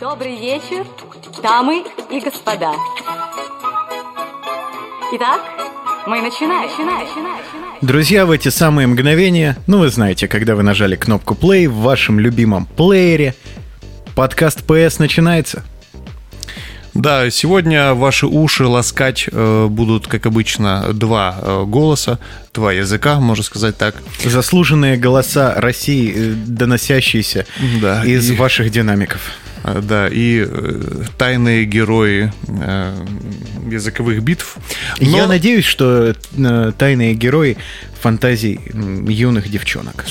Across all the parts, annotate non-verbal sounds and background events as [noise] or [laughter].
Добрый вечер, дамы и господа. Итак, мы начинаем. начинаем, начинаем. Друзья, в эти самые мгновения, ну вы знаете, когда вы нажали кнопку play в вашем любимом плеере, подкаст PS начинается. Да, сегодня ваши уши ласкать э, будут, как обычно, два э, голоса, два языка, можно сказать так. Заслуженные голоса России, э, доносящиеся Да, из и- ваших динамиков. Э, Да, и э, тайные герои э, языковых битв. Но- Я надеюсь, что э, тайные герои фантазий юных девчонок.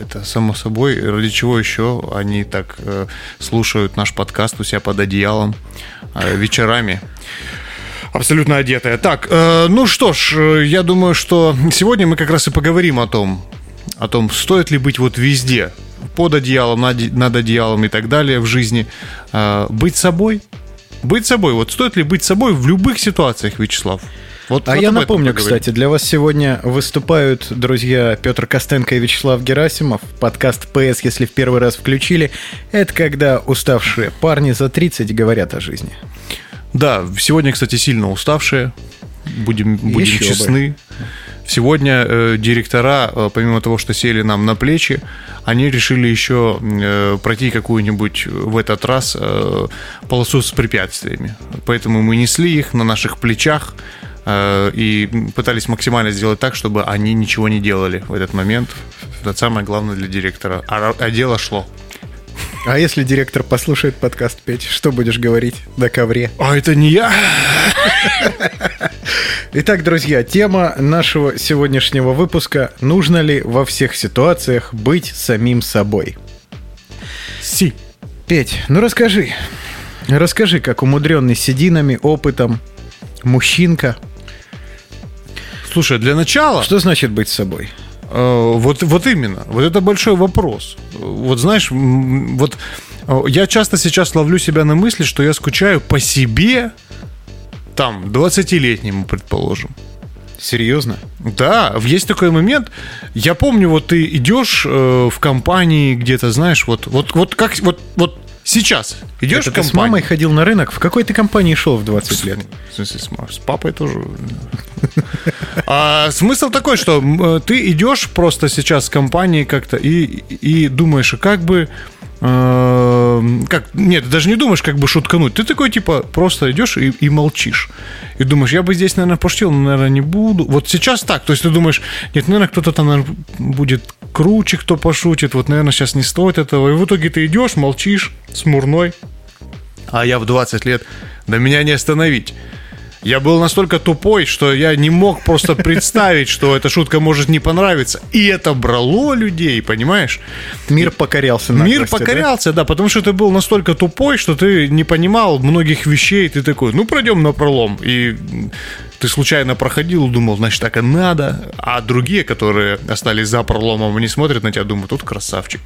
Это само собой. Ради чего еще они так э, слушают наш подкаст у себя под одеялом э, вечерами? Абсолютно одетая. Так, э, ну что ж, я думаю, что сегодня мы как раз и поговорим о том, о том, стоит ли быть вот везде, под одеялом, над, одеялом и так далее в жизни, Э, быть собой. Быть собой. Вот стоит ли быть собой в любых ситуациях, Вячеслав? Вот, А вот я напомню, кстати, для вас сегодня выступают друзья Петр Костенко и Вячеслав Герасимов. Подкаст «ПС», если в первый раз включили, это когда уставшие парни за 30 говорят о жизни. Да, сегодня, кстати, сильно уставшие. Будем, будем Еще бы. Сегодня э, директора, э, помимо того, что сели нам на плечи, они решили еще э, пройти какую-нибудь в этот раз э, полосу с препятствиями. Поэтому мы несли их на наших плечах э, и пытались максимально сделать так, чтобы они ничего не делали в этот момент. Это самое главное для директора. А, а дело шло. А если директор послушает подкаст, Петь, что будешь говорить на ковре? А это не я. Итак, друзья, тема нашего сегодняшнего выпуска «Нужно ли во всех ситуациях быть самим собой?» Си. Петь, ну расскажи. Расскажи, как умудренный сединами, опытом, мужчинка. Слушай, для начала... Что значит быть собой? Э, Вот, вот именно. Вот это большой вопрос. Вот знаешь, вот э, я часто сейчас ловлю себя на мысли, что я скучаю по себе, там, 20-летнему, предположим. Серьезно? Да, есть такой момент. Я помню, вот ты идешь э, в компании где-то, знаешь, вот, вот, вот как, вот, вот сейчас идешь Это в компанию. с мамой ходил на рынок? В какой ты компании шел в 20 лет? В смысле, с, с папой тоже. А смысл такой, что ты идешь просто сейчас в компании как-то и, и думаешь, а как бы... э, как, нет, даже не думаешь, как бы шуткануть. Ты такой, типа, просто идешь и, и молчишь. И думаешь, я бы здесь, наверное, пошутил, но, наверное, не буду. Вот сейчас так. То есть ты думаешь, нет, наверное, кто-то там наверное, будет круче, кто пошутит. Вот, наверное, сейчас не стоит этого. И в итоге ты идешь, молчишь, смурной. А я в 20 лет, да меня не остановить. Я был настолько тупой, что я не мог просто представить, что эта шутка может не понравиться. И это брало людей, понимаешь? Мир покорялся Мир наглости, да? покорялся, да? потому что ты был настолько тупой, что ты не понимал многих вещей. Ты такой, ну пройдем на пролом. И ты случайно проходил, думал, значит, так и надо. А другие, которые остались за проломом, они смотрят на тебя, думают, тут красавчик.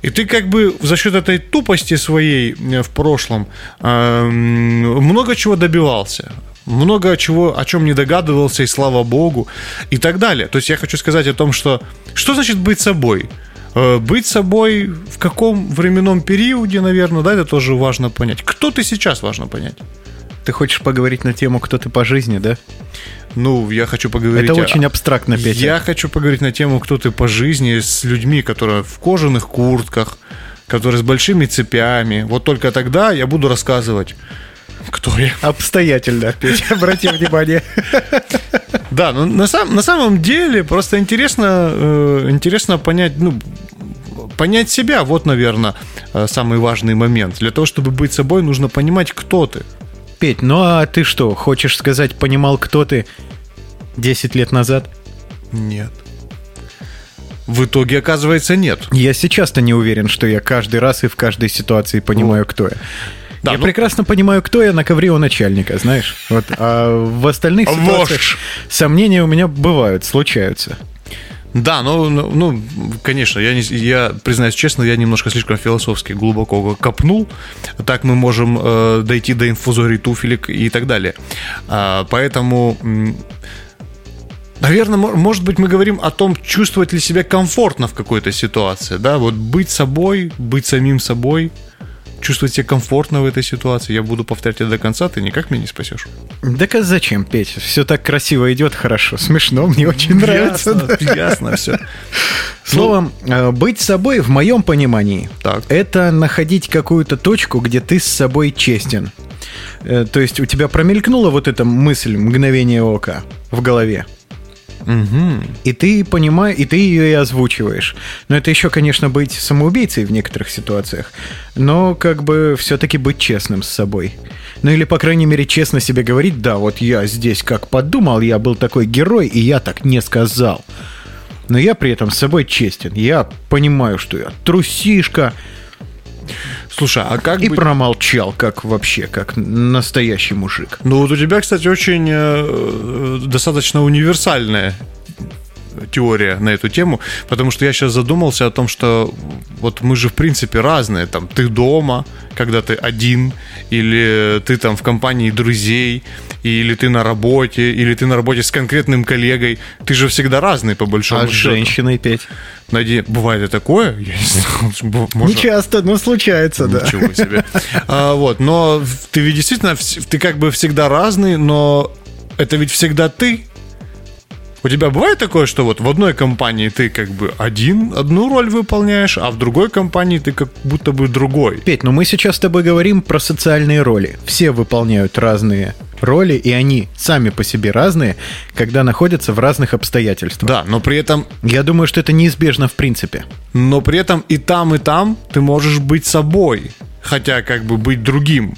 И ты как бы за счет этой тупости своей э, в прошлом эм, много чего добивался. Много чего, о чем не догадывался, и слава богу, и так далее. То есть я хочу сказать о том, что что значит быть собой? Э, Быть собой в каком временном периоде, наверное, да, это тоже важно понять. Кто ты сейчас, важно понять. Ты хочешь поговорить на тему, кто ты по жизни, да? Ну, я хочу поговорить... Это очень абстрактно, Петя. Я хочу поговорить на тему, кто ты по жизни, с людьми, которые в кожаных куртках, которые с большими цепями. Вот только тогда я буду рассказывать, кто я. Обстоятельно, Петя, [laughs] обрати внимание. Да, ну на, сам- на самом деле просто интересно, э, интересно понять, ну, понять себя, вот, наверное, э, самый важный момент. Для того, чтобы быть собой, нужно понимать, кто ты. Петь, ну а ты что, хочешь сказать, понимал, кто ты 10 лет назад? Нет. В итоге, оказывается, нет. Я сейчас-то не уверен, что я каждый раз и в каждой ситуации понимаю, кто я. Да, я ну- прекрасно понимаю, кто я на ковре у начальника, знаешь. Вот, а в остальных ситуациях сомнения у меня бывают, случаются. Да, ну, ну, ну, конечно, я, не, я признаюсь честно, я немножко слишком философски глубоко копнул. Так мы можем э, дойти до инфузорий туфелек и так далее. А, поэтому, наверное, мо- может быть, мы говорим о том, чувствовать ли себя комфортно в какой-то ситуации, да, вот быть собой, быть самим собой. Чувствовать себя комфортно в этой ситуации, я буду повторять это до конца, ты никак меня не спасешь. Так а зачем, Петь? Все так красиво идет, хорошо, смешно, мне очень нравится. [laughs] Ясно, да. ясно все. Словом, э, быть собой, в моем понимании, Так. это находить какую-то точку, где ты с собой честен. Э, То есть у тебя промелькнула вот эта мысль мгновение ока в голове. И ты понимаешь, и ты ее и озвучиваешь. Но это еще, конечно, быть самоубийцей в некоторых ситуациях. Но как бы все-таки быть честным с собой. Ну или, по крайней мере, честно себе говорить, да, вот я здесь как подумал, я был такой герой, и я так не сказал. Но я при этом с собой честен. Я понимаю, что я трусишка, Слушай, а как и быть- промолчал, как вообще, как настоящий мужик. Ну вот у тебя, кстати, очень э, э, достаточно универсальная теория на эту тему, потому что я сейчас задумался о том, что вот мы же в принципе разные, там ты дома, когда ты один, или ты там в компании друзей, или ты на работе, или ты на работе с конкретным коллегой, ты же всегда разный по большому А счету. женщиной петь? Наде- Бывает и такое, я не знаю, [laughs] бу- можно- Не часто, но случается, да. Ничего себе. А, вот, но ты ведь действительно, ты как бы всегда разный, но это ведь всегда ты. У тебя бывает такое, что вот в одной компании ты как бы один, одну роль выполняешь, а в другой компании ты как будто бы другой. Петь, ну мы сейчас с тобой говорим про социальные роли. Все выполняют разные роли, и они сами по себе разные, когда находятся в разных обстоятельствах. Да, но при этом, Я думаю, что это неизбежно в принципе. но при этом и там, и там ты можешь быть собой, хотя как бы быть другим.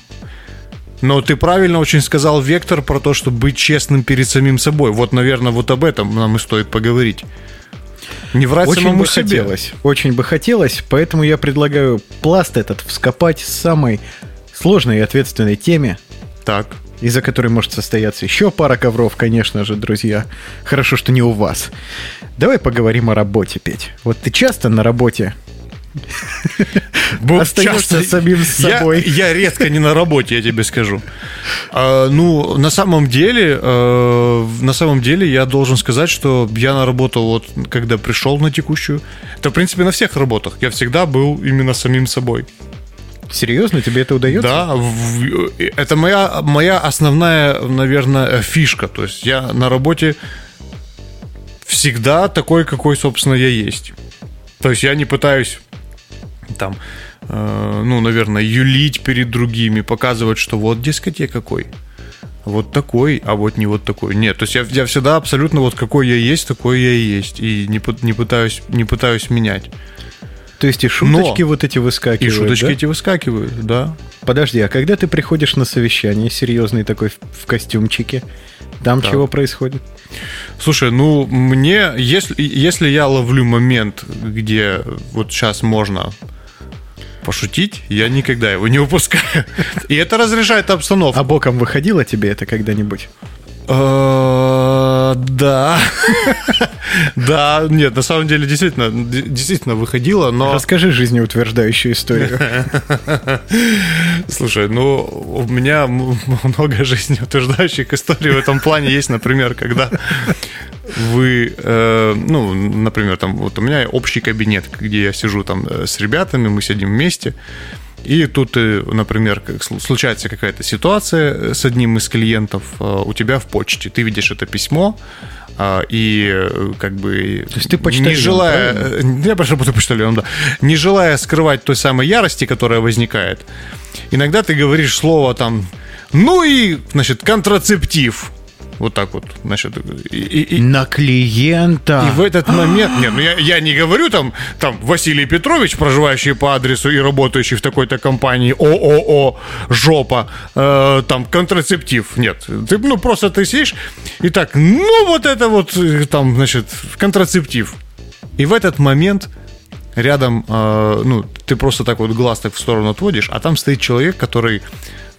Но ты правильно очень сказал, Вектор, про то, что быть честным перед самим собой. Вот, наверное, вот об этом нам и стоит поговорить. Не врать Очень самому бы себе. хотелось. Очень бы хотелось, поэтому я предлагаю пласт этот вскопать с самой сложной и ответственной теме, Так. из-за которой может состояться еще пара ковров, конечно же, друзья. Хорошо, что не у вас. Давай поговорим о работе, Петь. Вот ты часто на работе остаешься самим с Я- собой. Я, редко не на работе, я тебе скажу. А, ну, на самом деле, э, на самом деле, я должен сказать, что я на работу вот, когда пришел на текущую, это, в принципе, на всех работах. Я всегда был именно самим собой. Серьезно, тебе это удается? Да, в- это моя, моя основная, наверное, фишка. То есть я на работе всегда такой, какой, собственно, я есть. То есть я не пытаюсь там, э, ну, наверное, юлить перед другими, показывать, что вот, дескать, я какой. Вот такой, а вот не вот такой. Нет, то есть я, я всегда абсолютно вот какой я есть, такой я и есть. И не, не, пытаюсь, не пытаюсь менять. То есть и шуточки Но- вот эти И выскакивают, шуточки да? эти выскакивают, да. Подожди, а когда ты приходишь на совещание, серьезный такой в, в костюмчике, там Так. чего происходит? Слушай, ну мне, если, если я ловлю момент, где вот сейчас можно пошутить, я никогда его не упускаю. И это разрешает обстановку. А боком выходило тебе это когда-нибудь? Э, Да. [laughs] Да, нет, на самом деле действительно, действительно выходило, но... Расскажи жизнеутверждающую историю. [laughs] Слушай, ну, у меня [laughs] много жизнеутверждающих историй в этом плане есть, например, когда вы, э, ну, например, там, вот у меня общий кабинет, где я сижу там э, с ребятами, мы сидим вместе, и тут, э, например, случается какая-то ситуация э, с одним из клиентов у тебя в почте, ты видишь это письмо, а, и как бы... То есть ты почтальон, Не желая... правильно? Я прошу буду почтальоном, да. Не желая скрывать той самой ярости, которая возникает, иногда ты говоришь слово там, ну и, значит, контрацептив. Вот так вот, значит, и, и- и- На клиента. и в этот момент, нет, ну я, я не говорю там, там Василий Петрович, проживающий по адресу и работающий в такой-то компании ООО жопа, э, там контрацептив, нет, ты ну просто ты сидишь и так, ну вот это вот э, там значит контрацептив, и в этот момент рядом, э, ну ты просто так вот глаз так в сторону отводишь, а там стоит человек, который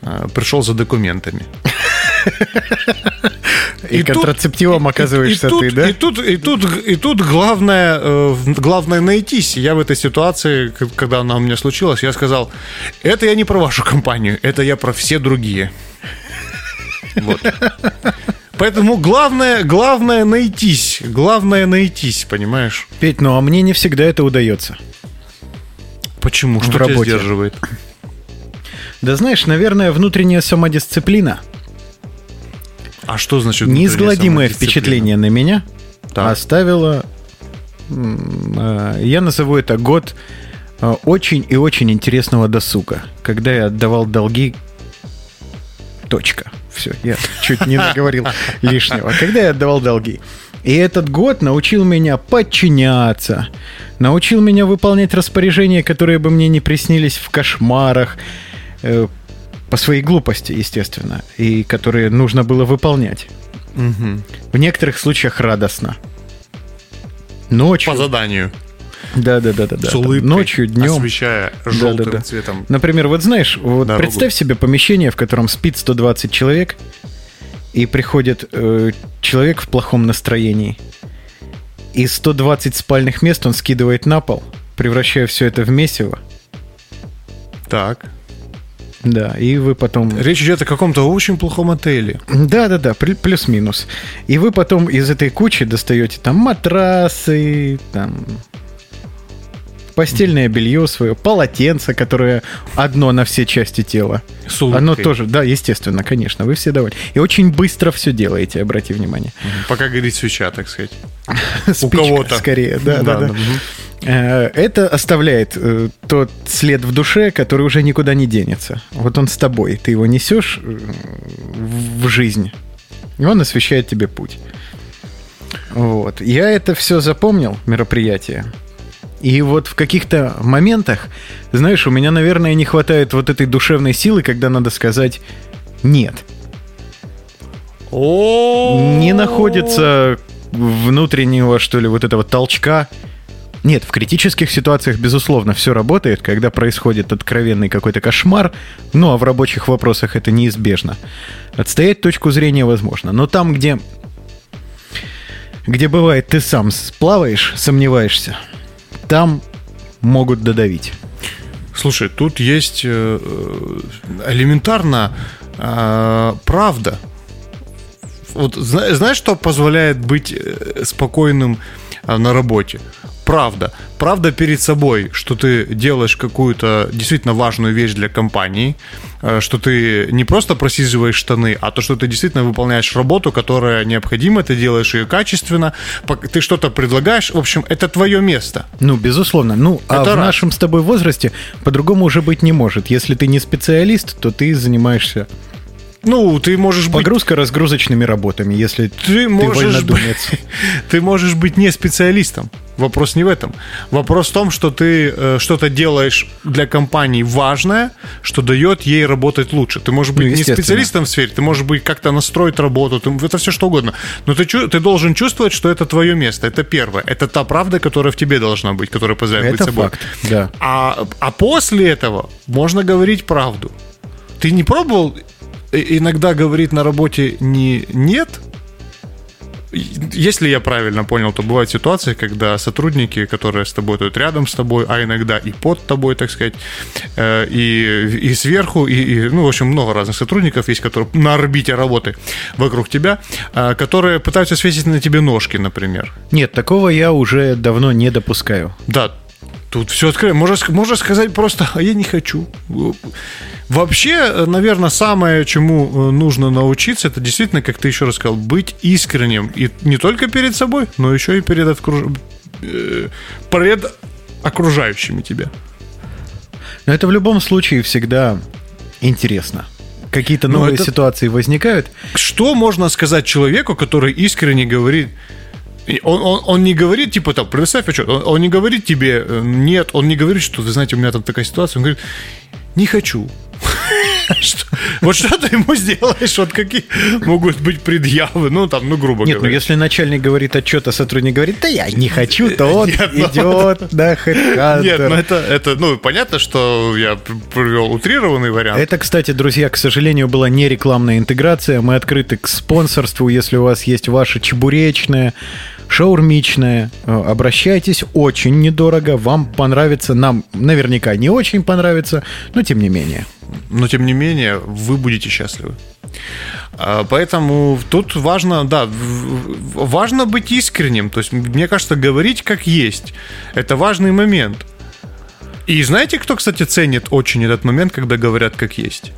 э, пришел за документами. И, и тут- контрацептивом оказываешься и тут, ты, да? И тут, и тут, и тут главное, э, главное найтись. Я в этой ситуации, когда она у меня случилась, я сказал, это я не про вашу компанию, это я про все другие. Вот. Поэтому главное, главное найтись. Главное найтись, понимаешь? Петь, ну а мне не всегда это удается. Почему? В Что тебя работе. сдерживает? Да знаешь, наверное, внутренняя самодисциплина. А что значит Неизгладимое впечатление на меня Так. оставило... э, Я назову это год э, очень и очень интересного досуга, когда я отдавал долги... Точка. Все, я чуть не [laughs] наговорил лишнего. Когда я отдавал долги. И этот год научил меня подчиняться, научил меня выполнять распоряжения, которые бы мне не приснились в кошмарах, э, по своей глупости, естественно, и которые нужно было выполнять. В некоторых случаях радостно. Ночью. По заданию. Да, да, да, да, да. С улыбкой, Ночью, днем. освещая Да, желтым да, да. цветом. Например, вот знаешь, вот Дорогу. представь себе помещение, в котором спит 120 человек, и приходит э, человек в плохом настроении. И 120 спальных мест он скидывает на пол, превращая все это в месиво. Так. Да, и вы потом... Речь идет о каком-то очень плохом отеле. Да, да, да, плю- плюс-минус. И вы потом из этой кучи достаете там матрасы, там постельное белье свое, полотенце, которое одно на все части тела. С улыбкой. Оно тоже, да, естественно, конечно, вы все довольны. И очень быстро все делаете, обрати внимание. Пока горит свеча, так сказать. [laughs] Спичка кого-то. Скорее, да, да, да. Это оставляет э, тот след в душе, который уже никуда не денется. Вот он с тобой, ты его несешь э, в жизнь, и он освещает тебе путь. Вот. Я это все запомнил, мероприятие. И вот в каких-то моментах, знаешь, у меня, наверное, не хватает вот этой душевной силы, когда надо сказать «нет». Не находится внутреннего, что ли, вот этого толчка. Нет, в критических ситуациях, безусловно, все работает, когда происходит откровенный какой-то кошмар, ну а в рабочих вопросах это неизбежно. Отстоять точку зрения возможно. Но там, где, где бывает ты сам сплаваешь, сомневаешься, там могут додавить. Слушай, тут есть э, э, элементарно э, правда. Вот зна- знаешь, что позволяет быть спокойным на работе? Правда. Правда перед собой, что ты делаешь какую-то действительно важную вещь для компании, э, что ты не просто просиживаешь штаны, а то, что ты действительно выполняешь работу, которая необходима, ты делаешь ее качественно, ты что-то предлагаешь. В общем, это твое место. Ну, безусловно. Ну, а Это в раз. нашем с тобой возрасте по-другому уже быть не может. Если ты не специалист, то ты занимаешься Ну, ты можешь быть погрузка-разгрузочными работами, если ты можешь, быть, [laughs] ты можешь быть не специалистом. Вопрос не в этом. Вопрос в том, что ты э, что-то делаешь для компании важное, что дает ей работать лучше. Ты можешь быть Ну, не специалистом в сфере, ты можешь быть как-то настроить работу, ты- это все что угодно. Но ты, ты должен чувствовать, что это твое место. Это первое. Это та правда, которая в тебе должна быть, которая позволяет быть Это собой. факт, да. А, а после этого можно говорить правду. Ты не пробовал иногда говорить на работе не нет? Если я правильно понял, то бывают ситуации, когда сотрудники, которые с тобой тут рядом с тобой, а иногда и под тобой, так сказать, э, и, и сверху, и, и, ну, в общем, много разных сотрудников есть, которые на орбите работы вокруг тебя, э, которые пытаются свесить на тебе ножки, например. Нет, такого я уже давно не допускаю. Да, тут все открыто. Можно, можно сказать просто, а я не хочу. Вообще, наверное, самое, чему э, нужно научиться, это действительно, как ты еще раз сказал, быть искренним. И не только перед собой, но еще и перед, откруж- э, пред окружающими тебя. Но это в любом случае всегда интересно. Какие-то Ну, новые это- ситуации возникают. Что можно сказать человеку, который искренне говорит... Он, он, он не говорит, типа, там, представь отчет, он, он не говорит тебе, э, нет, он не говорит, что, вы знаете, у меня там такая ситуация, он говорит, не хочу. [laughs] Вот что ты ему сделаешь? Вот какие могут быть предъявы? Ну, там, ну, грубо Нет, ну говоря. если начальник говорит отчет, а сотрудник говорит, да я не хочу, то он идет на [laughs] Нет, ну это, это, ну, понятно, что я привел утрированный вариант. Это, кстати, друзья, к сожалению, была не рекламная интеграция. Мы открыты к спонсорству. Если у вас есть ваша чебуречная, шаурмичная, э, обращайтесь. Очень недорого. Вам понравится. Нам наверняка не очень понравится, но тем не менее. но тем не менее вы будете счастливы. А, Поэтому тут важно, да, важно быть искренним. То есть, мне кажется, говорить как есть. Это важный момент. И знаете, кто, кстати, ценит очень этот момент, когда говорят как есть?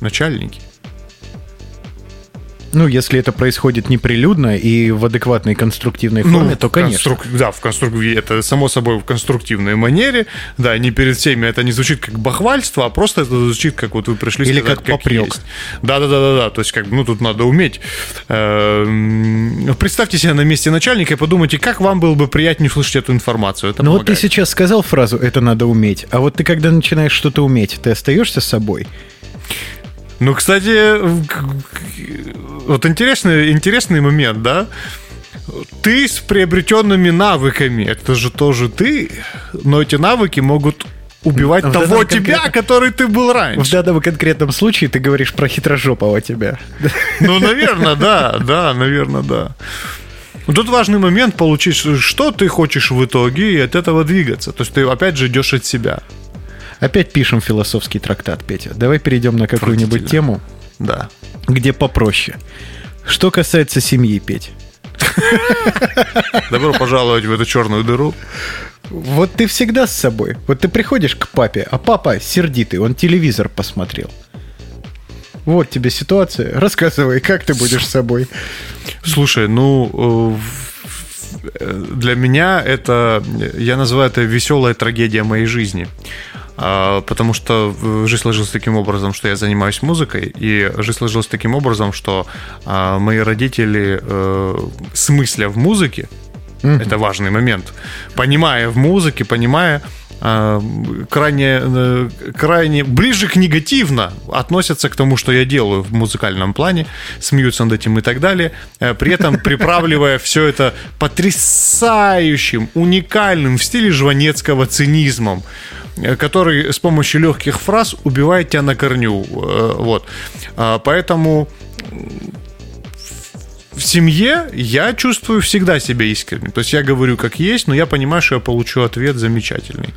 Начальники. Ну, если это происходит неприлюдно и в адекватной конструктивной форме, то, конечно. конструк- Да, в конструк... это само собой в конструктивной манере. Да, не перед всеми это не звучит как бахвальство, а просто это звучит как вот вы пришли Или сказать, как попрек. есть. Да, да, да, да, да. То есть, как бы, ну, тут надо уметь. Эм, Представьте себя на месте начальника и подумайте, как вам было бы приятнее услышать эту информацию. Это Ну вот ты сейчас сказал фразу «это надо уметь», а вот ты когда начинаешь что-то уметь, ты остаешься собой? Ну, кстати, в- вот интересный, интересный момент, да? Ты с приобретенными навыками, это же тоже ты, но эти навыки могут убивать В того тебя, конкретно- который ты был В раньше. данном конкретном случае ты говоришь про хитрожопого тебя. Ну, наверное, да, да, наверное, да. Тут важный момент получить, что ты хочешь в итоге, и от этого двигаться. То есть ты опять же идешь от себя. Опять пишем философский трактат, Петя. Давай перейдем на какую-нибудь тему, Да. где попроще. Что касается семьи, Петь. Добро пожаловать в эту черную дыру. Вот ты всегда с собой. Вот ты приходишь к папе, а папа сердитый, он телевизор посмотрел. Вот тебе ситуация. Рассказывай, как ты будешь с собой. Слушай, ну, э, э, для меня это, я называю это веселая трагедия моей жизни. А, Потому что э, жизнь сложилась таким образом, что я занимаюсь музыкой, и жизнь сложилась таким образом, что а, мои родители, э, смысля в музыке, это важный момент, понимая в музыке, понимая а, крайне, э, крайне ближе к негативно относятся к тому, что я делаю в музыкальном плане, смеются над этим и так далее, э, при этом [laughs] приправливая все это потрясающим, уникальным в стиле жванецкого цинизмом, э, который с помощью легких фраз убивает тебя на корню. Вот. А, Поэтому в семье я чувствую всегда себя искренним. То есть я говорю как есть, но я понимаю, что я получу ответ замечательный.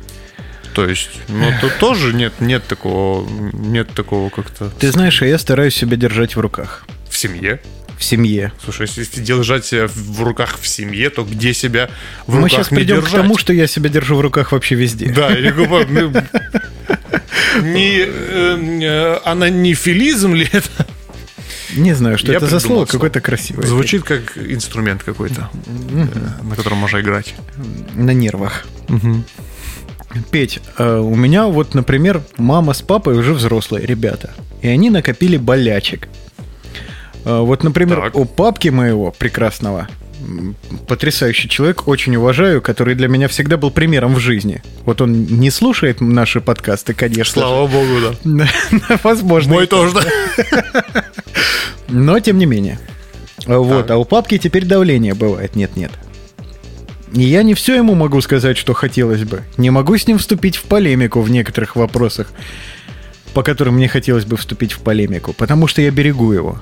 То есть, ну, тут тоже нет, нет такого, нет такого как-то Ты знаешь, а я стараюсь себя держать в руках. в семье. В семье. Слушай, если держать себя в руках в семье, то где себя в Мы руках сейчас не придем держать? к тому, что я себя держу в руках вообще везде. Да, бы, ну, [laughs] не э, э, анонифилизм ли это? Не знаю, что Я это за слово, какое-то красивое. Звучит как инструмент какой-то, э, на котором можно играть. На нервах. Петь, э, у меня вот, например, мама с папой уже взрослые ребята. И они накопили болячек. Э, Вот, например, Так. у папки моего прекрасного, потрясающий человек, очень уважаю, который для меня всегда был примером в жизни. Вот он не слушает наши подкасты, конечно. Слава богу, да. же. [laughs] Возможно. Мой тоже, да. [laughs] Но тем не менее. Вот, Так. а у папки теперь давление бывает, нет-нет. И я не все ему могу сказать, что хотелось бы. Не могу с ним вступить в полемику в некоторых вопросах, по которым мне хотелось бы вступить в полемику, потому что я берегу его.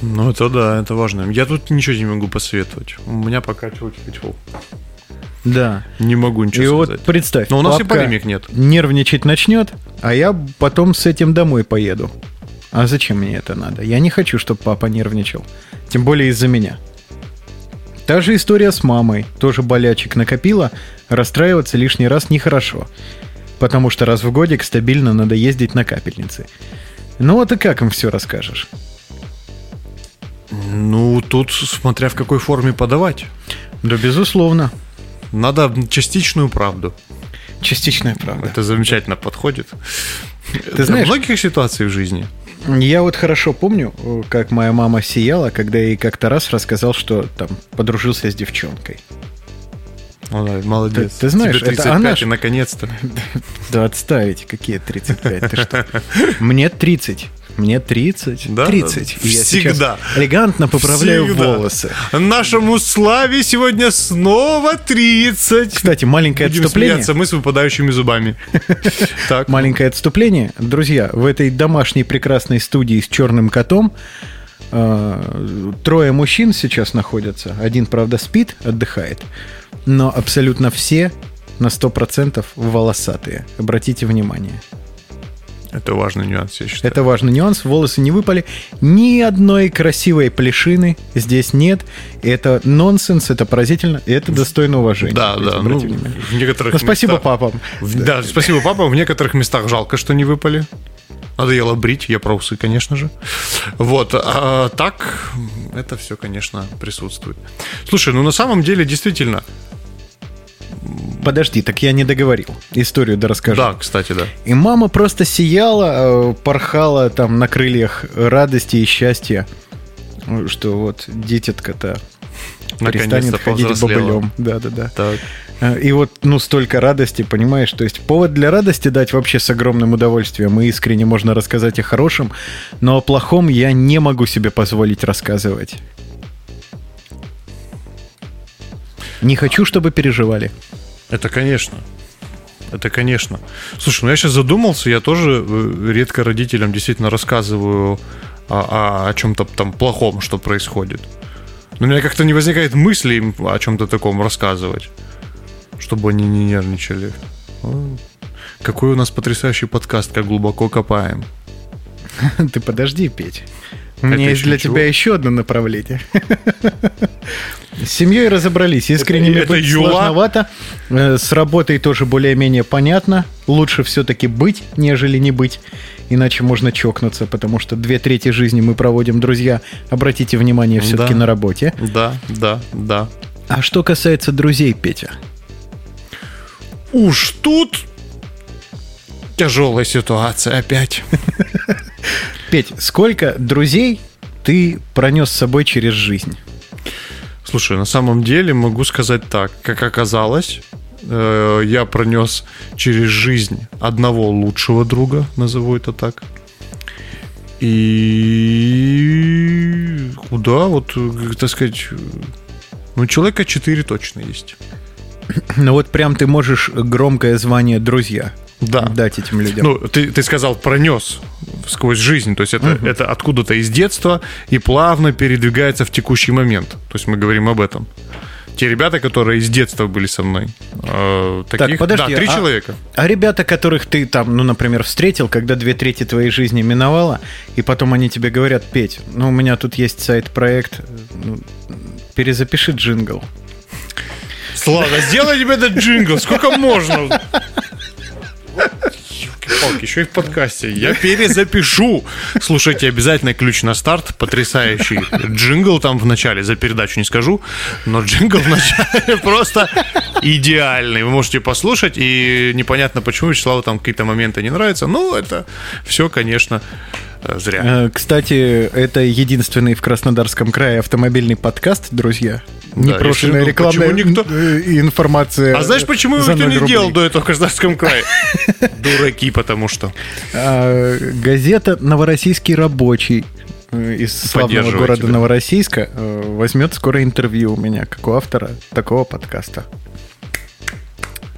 Ну, это да, это важно. Я тут ничего не могу посоветовать. У меня пока тьфу-тьфу-тьфу. Да. Не могу И ничего вот сказать. представь, Но у нас и полемик нет. Нервничать начнет, а я потом с этим домой поеду. А зачем мне это надо? Я не хочу, чтобы папа нервничал. Тем более из-за меня. Та же история с мамой. Тоже болячек накопила. Расстраиваться лишний раз нехорошо. Потому что раз в годик стабильно надо ездить на капельницы. Ну вот и как им все расскажешь? Ну, тут смотря в какой форме подавать. Да, безусловно. Надо частичную правду. Частичная правда. Это замечательно подходит. Ты знаешь- В многих ситуациях в жизни. Я вот хорошо помню, э, как моя мама сияла, когда я ей как-то раз рассказал, что там подружился с девчонкой. Ну да, молодец. Ты- ты знаешь, Тебе это 35, она ж- и наконец-то. Да отставить, какие 35, ты что? Мне 30. Мне 30. Да? 30. И я Всегда. элегантно поправляю Всегда. волосы. Нашему Славе сегодня снова 30. Кстати, маленькое Будем отступление. смеяться, мы с выпадающими зубами. [laughs] Так. Маленькое отступление. Друзья, в этой домашней прекрасной студии с черным котом э, трое мужчин сейчас находятся. Один, правда, спит, отдыхает. Но абсолютно все на 100% волосатые. Обратите внимание. Это важный нюанс, я считаю. Это важный нюанс. Волосы не выпали. Ни одной красивой плешины здесь нет. Это нонсенс, это поразительно, это достойно уважения. Да, да. Ну, внимание. в некоторых Ну, спасибо местах- папам. В- Да, спасибо папам. В некоторых местах жалко, что не выпали. Надоело брить, я про усы, конечно же. Вот, а так это все, конечно, присутствует. Слушай, ну на самом деле, действительно, Подожди, так я не договорил. Историю да расскажу. да, кстати, да. И мама просто сияла, э, порхала там на крыльях радости и счастья, что вот дитятка-то перестанет ходить бобылем. Да-да-да. Так. Э, И вот, ну, столько радости, понимаешь? То есть повод для радости дать вообще с огромным удовольствием. И искренне можно рассказать о хорошем, но о плохом я не могу себе позволить рассказывать. Не хочу, чтобы переживали. Это, конечно. Это, конечно. Слушай, ну я сейчас задумался, я тоже э, редко родителям действительно рассказываю о, о- о чем-то там плохом, что происходит. Но у меня как-то не возникает мысли им о чем-то таком рассказывать, чтобы они не нервничали. Какой у нас потрясающий подкаст, как глубоко копаем. [laughs] Ты подожди, Петь. У меня есть для ничего. тебя еще одно направление. С семьей разобрались. Искренними Это- это сложновато. Э, С работой тоже более-менее понятно. Лучше все-таки быть, нежели не быть. Иначе можно чокнуться, потому что две трети жизни мы проводим, друзья. Обратите внимание все-таки Да. на работе. Да, да, да. А что касается друзей, Петя? Уж тут тяжелая ситуация опять. [laughs] Петь, сколько друзей ты пронес с собой через жизнь? Слушай, на самом деле могу сказать так, как оказалось, э, я пронес через жизнь одного лучшего друга, назову это так. И куда, вот, так сказать, ну, человека 4 точно есть. Ну вот прям ты можешь громкое звание «друзья» Да. дать этим людям. Ну, ты, ты сказал пронес сквозь жизнь, то есть это, это откуда-то из детства и плавно передвигается в текущий момент. То есть мы говорим об этом. Те ребята, которые из детства были со мной. э, таких, подожди, да, три а- человека. А ребята, которых ты там, ну, например, встретил, когда две трети твоей жизни миновало, и потом они тебе говорят, Петь, ну, у меня тут есть сайт-проект, э, ну, перезапиши джингл. Слава, сделай тебе этот джингл, сколько можно? Палки, еще и в подкасте. Я перезапишу. Слушайте, обязательно ключ на старт. Потрясающий джингл там в начале. За передачу не скажу, но джингл в начале [laughs] просто идеальный. Вы можете послушать, и непонятно, почему Вячеславу там какие-то моменты не нравятся. Ну, это все, конечно, зря. Э, Кстати, это единственный в Краснодарском крае автомобильный подкаст, друзья. Да, Непрошенная если- ну, рекламная почему никто- э, информация. А знаешь, почему его никто 0 не рублей. делал до этого в Краснодарском крае? [laughs] Дураки, потому что. А, Газета «Новороссийский рабочий» э, из славного города тебя. Новороссийска э, возьмет скоро интервью у меня, как у автора такого подкаста.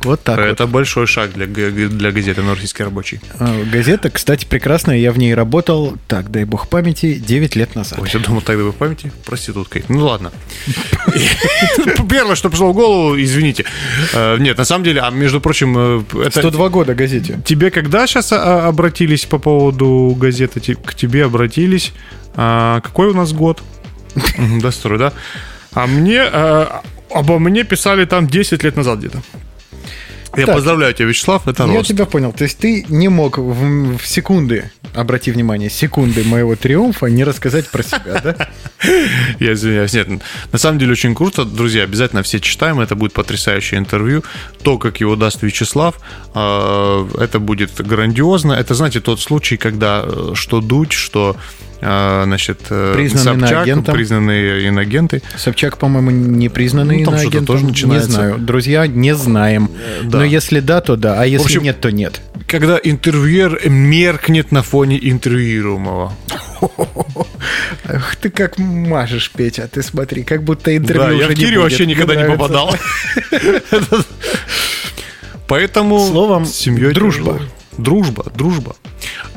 Вот так вот. Это большой шаг для, для газеты «Новороссийский рабочий». А, Газета, кстати, прекрасная, я в ней работал, так, дай бог памяти, 9 лет назад. Ой, я думал, тогда вы в памяти проституткой. Ну ладно. [laughs] Первое, что пришло в голову, извините. Э, Нет, на самом деле, а между прочим, э, это 102 года газете. тебе когда сейчас обратились по поводу газеты? К тебе обратились. А, Какой у нас год? Второй, да. А мне, э, обо мне писали там 10 лет назад где-то. Я Так. поздравляю тебя, Вячеслав, это Я рост. тебя понял. То есть ты не мог в, в секунды, обрати внимание, секунды моего триумфа не рассказать про себя, да? [laughs] Я извиняюсь. Нет, на самом деле очень круто. Друзья, обязательно все читаем. Это будет потрясающее интервью. То, как его даст Вячеслав, э, это будет грандиозно. Это, знаете, тот случай, когда э, что Дудь, что значит, э, Признанный Собчак, иноагентом. признанные инагенты. Собчак, по-моему, не признанный Ну, там иноагентом. тоже начинается. Не знаю. Друзья, не знаем. да. Но если да, то да. А если общем, нет, то нет. Когда интервьюер меркнет на фоне интервьюируемого. Ах, ты как мажешь, Петя. Ты смотри, как будто интервью Да, я уже в не тире будет. вообще никогда не попадал. [laughs] Поэтому Словом, семьей дружба. Дружба, дружба.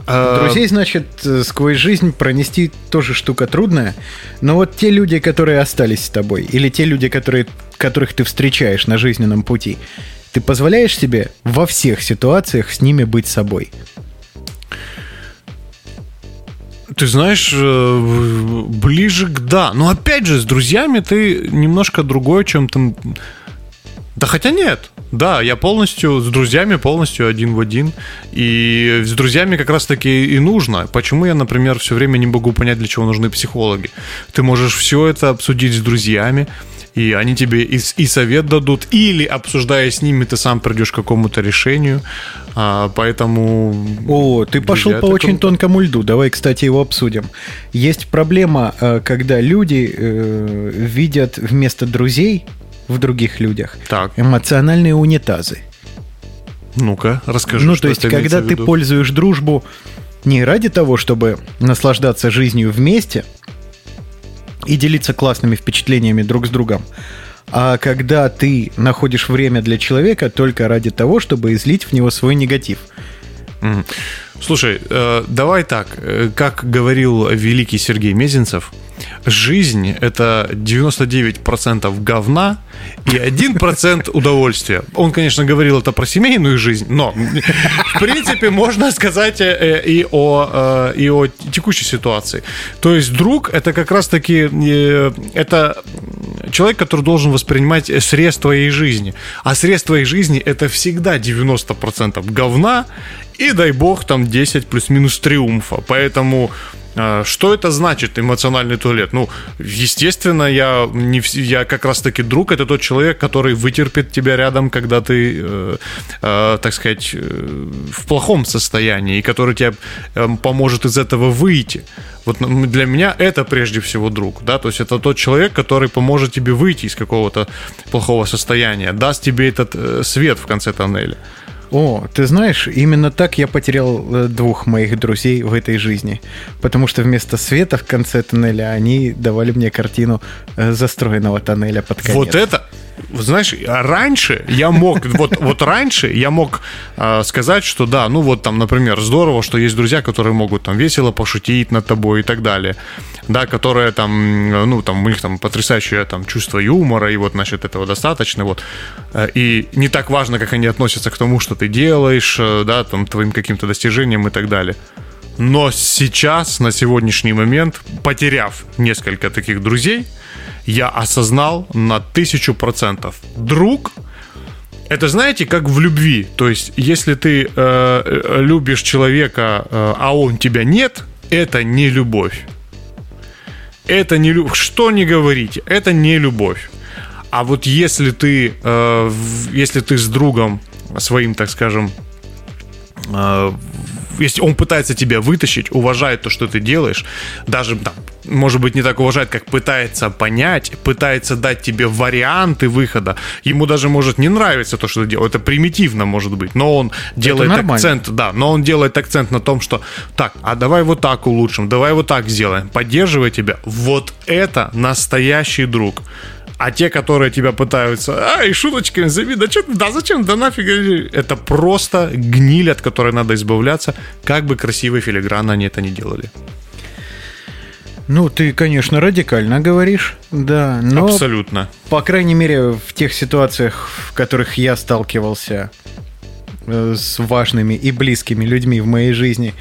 А, Друзей, значит, э, сквозь жизнь пронести тоже штука трудная. Но вот те люди, которые остались с тобой, или те люди, которые, которых ты встречаешь на жизненном пути, ты позволяешь себе во всех ситуациях с ними быть собой? Ты знаешь, э, ближе к да. Но опять же, с друзьями ты немножко другое, чем там... Да хотя нет. Да, я полностью с друзьями полностью один в один. И с друзьями как раз таки и нужно. Почему я, например, все время не могу понять, для чего нужны психологи? Ты можешь все это обсудить с друзьями, и они тебе и, и совет дадут, или обсуждая с ними, ты сам придешь к какому-то решению. А, поэтому... О, ты пошел по очень круто. тонкому льду. Давай, кстати, его обсудим. Есть проблема, э, когда люди э, видят вместо друзей в других людях так. эмоциональные унитазы. Ну-ка, расскажи. Ну, то есть, когда ты пользуешь дружбу не ради того, чтобы наслаждаться жизнью вместе и делиться классными впечатлениями друг с другом, а когда ты находишь время для человека только ради того, чтобы излить в него свой негатив. Слушай, э, давай так, э, как говорил великий Сергей Мезенцев – жизнь — это 99% говна и 1% [laughs] удовольствия. Он, конечно, говорил это про семейную жизнь, но, в принципе, можно сказать э, и о, и о текущей ситуации. То есть друг — это как раз-таки это человек, который должен воспринимать срез твоей жизни. А срез твоей жизни — это всегда 90% говна и, дай бог, там 10 плюс-минус триумфа. Поэтому а, что это значит эмоциональный туалет? Ну, естественно, я, не, я как раз-таки друг, это тот человек, который вытерпит тебя рядом, когда ты, э, э, так сказать, э, в плохом состоянии, и который тебе э, поможет из этого выйти. Вот для меня это прежде всего друг, да, то есть это тот человек, который поможет тебе выйти из какого-то плохого состояния, даст тебе этот э, свет в конце тоннеля. О, ты знаешь, именно так я потерял э, двух моих друзей в этой жизни. Потому что вместо света в конце тоннеля они давали мне картину э, застроенного тоннеля под конец. Вот это, знаешь, раньше я мог, [laughs] вот, вот раньше я мог э, сказать, что да, ну вот там, например, здорово, что есть друзья, которые могут там весело пошутить над тобой и так далее, да, которые там, ну там у них там потрясающее там чувство юмора, и вот, значит, этого достаточно, вот, э, и не так важно, как они относятся к тому, что ты делаешь, э, да, там, твоим каким-то достижениям и так далее. Но сейчас, на сегодняшний момент, потеряв несколько таких друзей, я осознал на тысячу процентов. Друг это знаете, как в любви. То есть, если ты э, э, любишь человека, э, а он тебя нет, это не любовь. Это не любовь. Что не говорите, это не любовь. А вот если ты, э, если ты с другом своим, так скажем, э, если он пытается тебя вытащить, уважает то, что ты делаешь, даже там, может быть, не так уважает, как пытается понять, пытается дать тебе варианты выхода. Ему даже может не нравиться то, что ты делаешь. Это примитивно, может быть, но он делает акцент, да, но он делает акцент на том, что так, а давай вот так улучшим, давай вот так сделаем, поддерживая тебя. Вот это настоящий друг. А те, которые тебя пытаются, ай, шуточками зови, да что да зачем, да нафиг, это просто гниль, от которой надо избавляться, как бы красиво и филигранно они это не делали. Ну, ты, конечно, радикально говоришь, да, но... Абсолютно. По крайней мере, в тех ситуациях, в которых я сталкивался э, с важными и близкими людьми в моей жизни,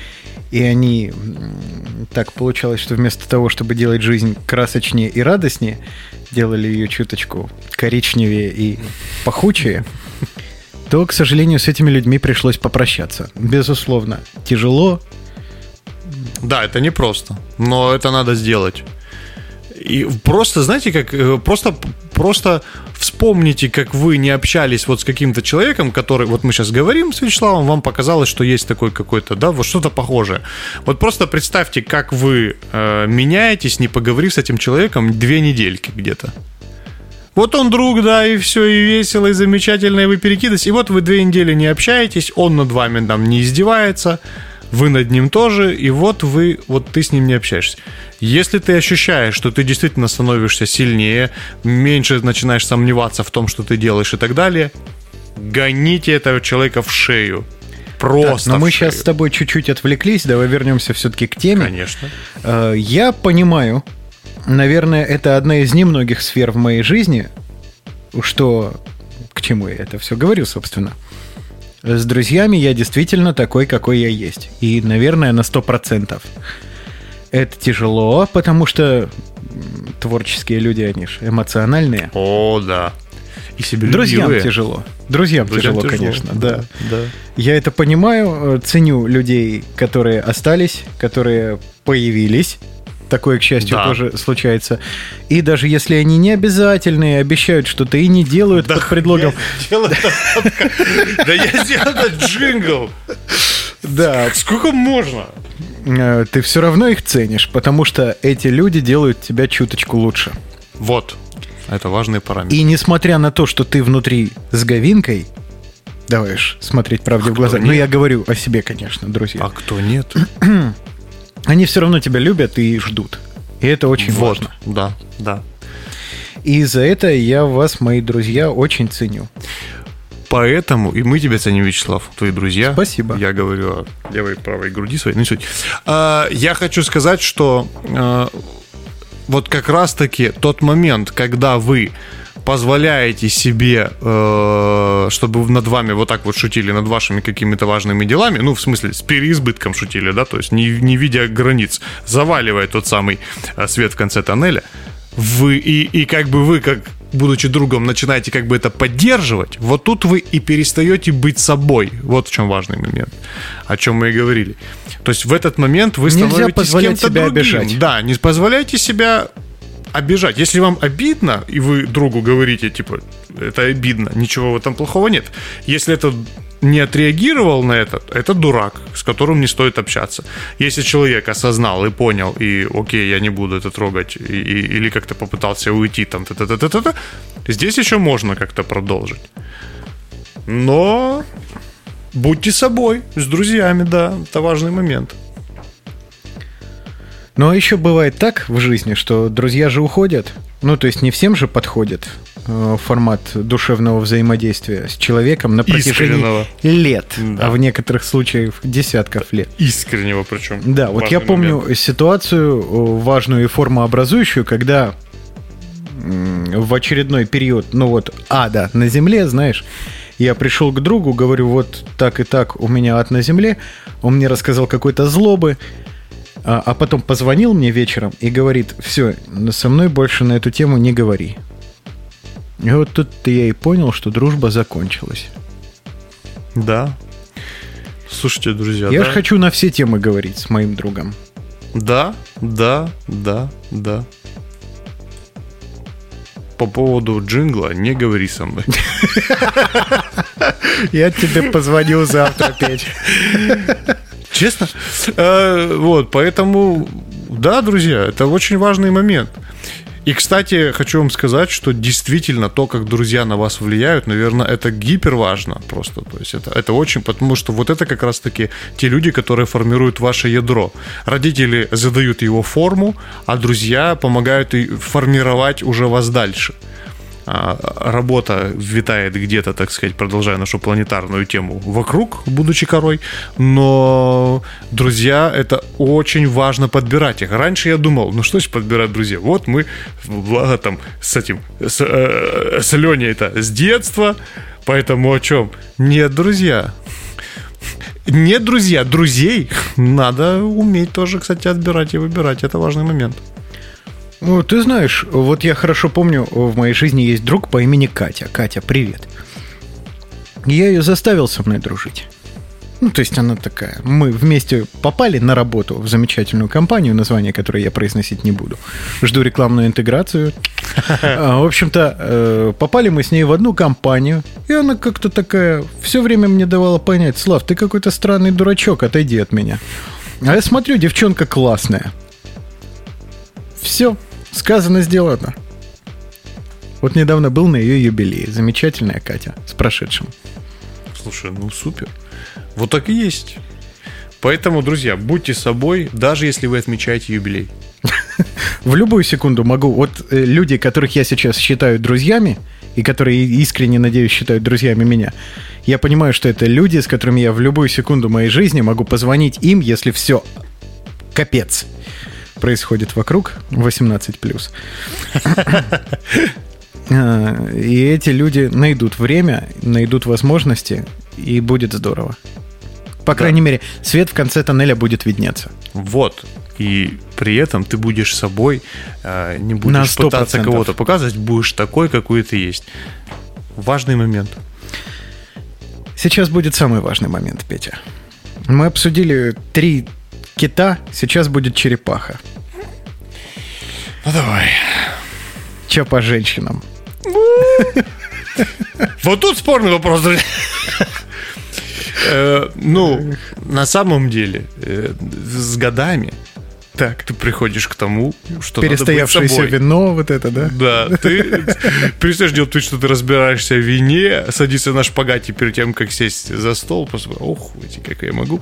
и они так получалось, что вместо того, чтобы делать жизнь красочнее и радостнее, делали ее чуточку коричневее и пахучее, то, к сожалению, с этими людьми пришлось попрощаться. Безусловно, тяжело. Да, это непросто, но это надо сделать. И просто, знаете, как э, просто, просто вспомните, как вы не общались вот с каким-то человеком, который, вот мы сейчас говорим с Вячеславом, вам показалось, что есть такой какой-то, да, вот что-то похожее. Вот просто представьте, как вы э, меняетесь, не поговорив с этим человеком две недельки где-то. Вот он друг, да, и все, и весело, и замечательно, и вы перекидываетесь. И вот вы две недели не общаетесь, он над вами там не издевается, вы над ним тоже, и вот вы, вот ты с ним не общаешься. Если ты ощущаешь, что ты действительно становишься сильнее, меньше начинаешь сомневаться в том, что ты делаешь и так далее, гоните этого человека в шею. Просто. Так, но мы шею. сейчас с тобой чуть-чуть отвлеклись, давай вернемся все-таки к теме. Конечно. Э, я понимаю, наверное, это одна из немногих сфер в моей жизни, что к чему я это все говорю, собственно. С друзьями я действительно такой, какой я есть. И, наверное, на 100%. Это тяжело, потому что творческие люди, они же эмоциональные. О, да. И себе Друзьям тяжело. Друзьям, тяжело, конечно, да. да. Я это понимаю, э, ценю людей, которые остались, которые появились. Такое, к счастью, Да. тоже случается. И даже если они не обязательные, обещают что-то и не делают под предлогом. Да я сделал этот джингл. Да, Сколько можно? э, ты все равно их ценишь, потому что эти люди делают тебя чуточку лучше. Вот. Это важный параметр. И несмотря на то, что ты внутри с говинкой, давай уж смотреть правде в глаза. Ну, я говорю о себе, конечно, друзья. А кто нет? [clears throat] Они все равно тебя любят и ждут. И это очень Вот. важно. Да, да. И за это я вас, мои друзья, очень ценю. Поэтому и мы тебя ценим, Вячеслав, твои друзья. Спасибо. Я говорю о левой и правой груди своей, ну суть. А, я хочу сказать, что а, вот как раз-таки тот момент, когда вы позволяете себе, э, чтобы над вами вот так вот шутили, над вашими какими-то важными делами, ну, в смысле, с переизбытком шутили, да, то есть не, не видя границ, заваливая тот самый э, свет в конце тоннеля, вы и, и как бы вы, как будучи другом, начинаете как бы это поддерживать, вот тут вы и перестаете быть собой. Вот в чем важный момент, о чем мы и говорили. То есть в этот момент вы Нельзя становитесь кем-то другим. обижать. Да, не позволяйте себя обижать. Если вам обидно, и вы другу говорите, типа, это обидно, ничего в этом плохого нет. Если это не отреагировал на это, это дурак, с которым не стоит общаться. Если человек осознал и понял, и окей, я не буду это трогать, и- и- или как-то попытался уйти, там, та-та-та-та-та, здесь еще можно как-то продолжить. Но будьте собой, с друзьями, да, это важный момент. Но еще бывает так в жизни, что друзья же уходят. Ну, то есть не всем же подходит э, формат душевного взаимодействия с человеком на протяжении Искреннего. лет, Да. а в некоторых случаях десятков лет. Искреннего причем. Да, вот я помню момент. ситуацию э, важную и формообразующую, когда в очередной период, ну вот, ада на земле, знаешь, я пришел к другу, говорю, вот так и так у меня ад на земле, он мне рассказал какой-то злобы, а, а потом позвонил мне вечером и говорит, все, со мной больше на эту тему не говори. И вот тут я и понял, что дружба закончилась. Да. Слушайте, друзья, я да? же хочу на все темы говорить с моим другом. Да, да, да, да. По поводу джингла не говори со мной. [laughs] Я тебе позвоню завтра, Петь. [laughs] Честно? Э, Вот, поэтому, да, друзья, это очень важный момент. И, кстати, хочу вам сказать, что действительно то, как друзья на вас влияют, наверное, это гипер важно просто. То есть это, это очень, потому что вот это как раз-таки те люди, которые формируют ваше ядро. Родители задают его форму, а друзья помогают и формировать уже вас дальше. А, работа витает где-то, так сказать, продолжая нашу планетарную тему вокруг, будучи корой, но друзья, это очень важно подбирать их. Раньше я думал, ну что ж подбирать друзья? Вот мы, благо там с этим, с, э, с Леней это с детства, поэтому о чем? Нет, друзья, нет, друзья, друзей надо уметь тоже, кстати, отбирать и выбирать. Это важный момент. Ну, ты знаешь, вот я хорошо помню, в моей жизни есть друг по имени Катя. Катя, привет. Я ее заставил со мной дружить. Ну, то есть она такая. Мы вместе попали на работу в замечательную компанию, название которой я произносить не буду. Жду рекламную интеграцию. [laughs] А, В общем-то, э, попали мы с ней в одну компанию, и она как-то такая все время мне давала понять, Слав, ты какой-то странный дурачок, отойди от меня. А я смотрю, девчонка классная. Все, сказано, сделано. Вот недавно был на ее юбилее. Замечательная Катя. С прошедшим. Слушай, ну супер. Вот так и есть. Поэтому, друзья, будьте собой, даже если вы отмечаете юбилей. В любую секунду могу... Вот э, люди, которых я сейчас считаю друзьями, и которые искренне, надеюсь, считают друзьями меня, я понимаю, что это люди, с которыми я в любую секунду моей жизни могу позвонить им, если все капец происходит вокруг 18+. А, И эти люди найдут время, найдут возможности, и будет здорово. По крайней мере, свет в конце тоннеля будет виднеться. Вот. И при этом ты будешь собой, э, не будешь 100%. пытаться кого-то показывать, будешь такой, какой ты есть. Важный момент. Сейчас будет самый важный момент, Петя. Мы обсудили три кита, сейчас будет черепаха. Ну давай. Че по женщинам? Вот тут спорный вопрос. Э, Ну, на самом деле, э, с годами Так, ты приходишь к тому, что надо быть перестоявшееся вино, вот это, да? Да, ты перестаешь делать вид, что ты разбираешься в вине, садиться на шпагате перед тем, как сесть за стол, просто, ох, эти, как я могу.